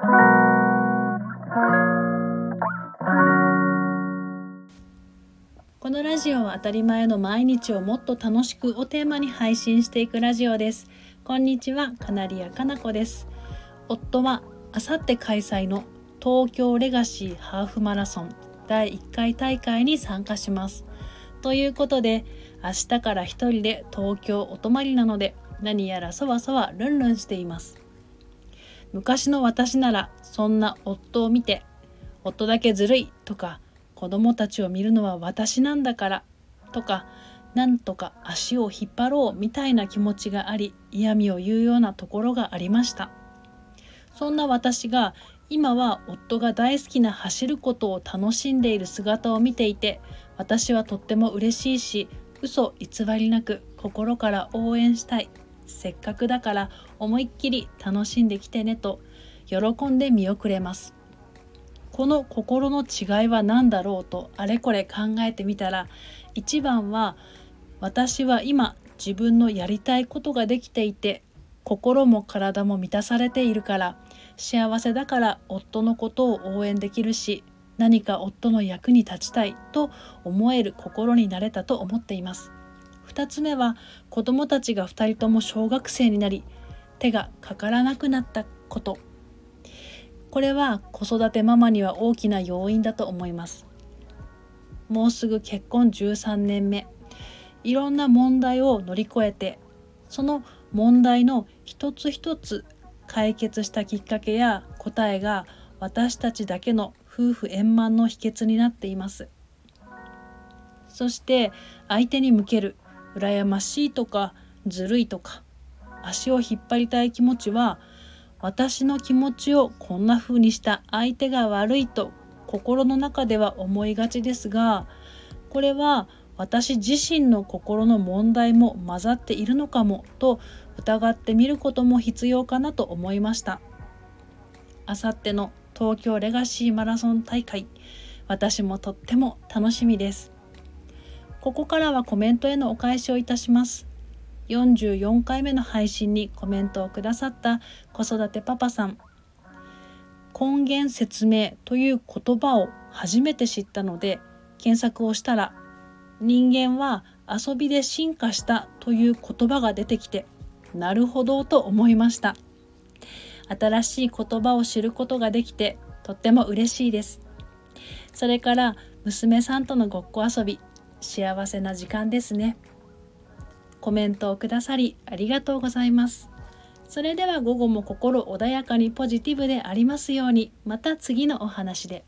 このラジオは当たり前の毎日をもっと楽しくをテーマに配信していくラジオです。こんにちは、カナリアかなこです。夫はあさって開催の東京レガシーハーフマラソン第1回大会に参加します。ということで、明日から一人で東京お泊まりなので、何やらそわそわルンルンしています。昔の私ならそんな夫を見て、夫だけずるいとか、子供たちを見るのは私なんだからとかなんとか足を引っ張ろうみたいな気持ちがあり嫌味を言うようなところがありました。そんな私が今は夫が大好きな走ることを楽しんでいる姿を見ていて私はとっても嬉しいし嘘偽りなく心から応援したい。せっかくだから思いっきり楽しんできてねと喜んで見送れます。この心の違いは何だろうとあれこれ考えてみたら一番は私は今自分のやりたいことができていて心も体も満たされているから幸せだから夫のことを応援できるし何か夫の役に立ちたいと思える心になれたと思っています。2つ目は子供たちが2人とも小学生になり手がかからなくなったこと。これは子育てママには大きな要因だと思います。もうすぐ結婚13年目。いろんな問題を乗り越えてその問題の一つ一つ解決したきっかけや答えが私たちだけの夫婦円満の秘訣になっています。そして相手に向ける羨ましいとかずるいとか足を引っ張りたい気持ちは私の気持ちをこんな風にした相手が悪いと心の中では思いがちですがこれは私自身の心の問題も混ざっているのかもと疑ってみることも必要かなと思いました。あさっての東京レガシーマラソン大会私もとっても楽しみです。ここからはコメントへのお返しをいたします。44回目の配信にコメントをくださった子育てパパさん。根源説明という言葉を初めて知ったので検索をしたら人間は遊びで進化したという言葉が出てきてなるほどと思いました。新しい言葉を知ることができてとっても嬉しいです。それから娘さんとのごっこ遊び。幸せな時間ですね。コメントをくださりありがとうございます。それでは午後も心穏やかにポジティブでありますように。また次のお話で。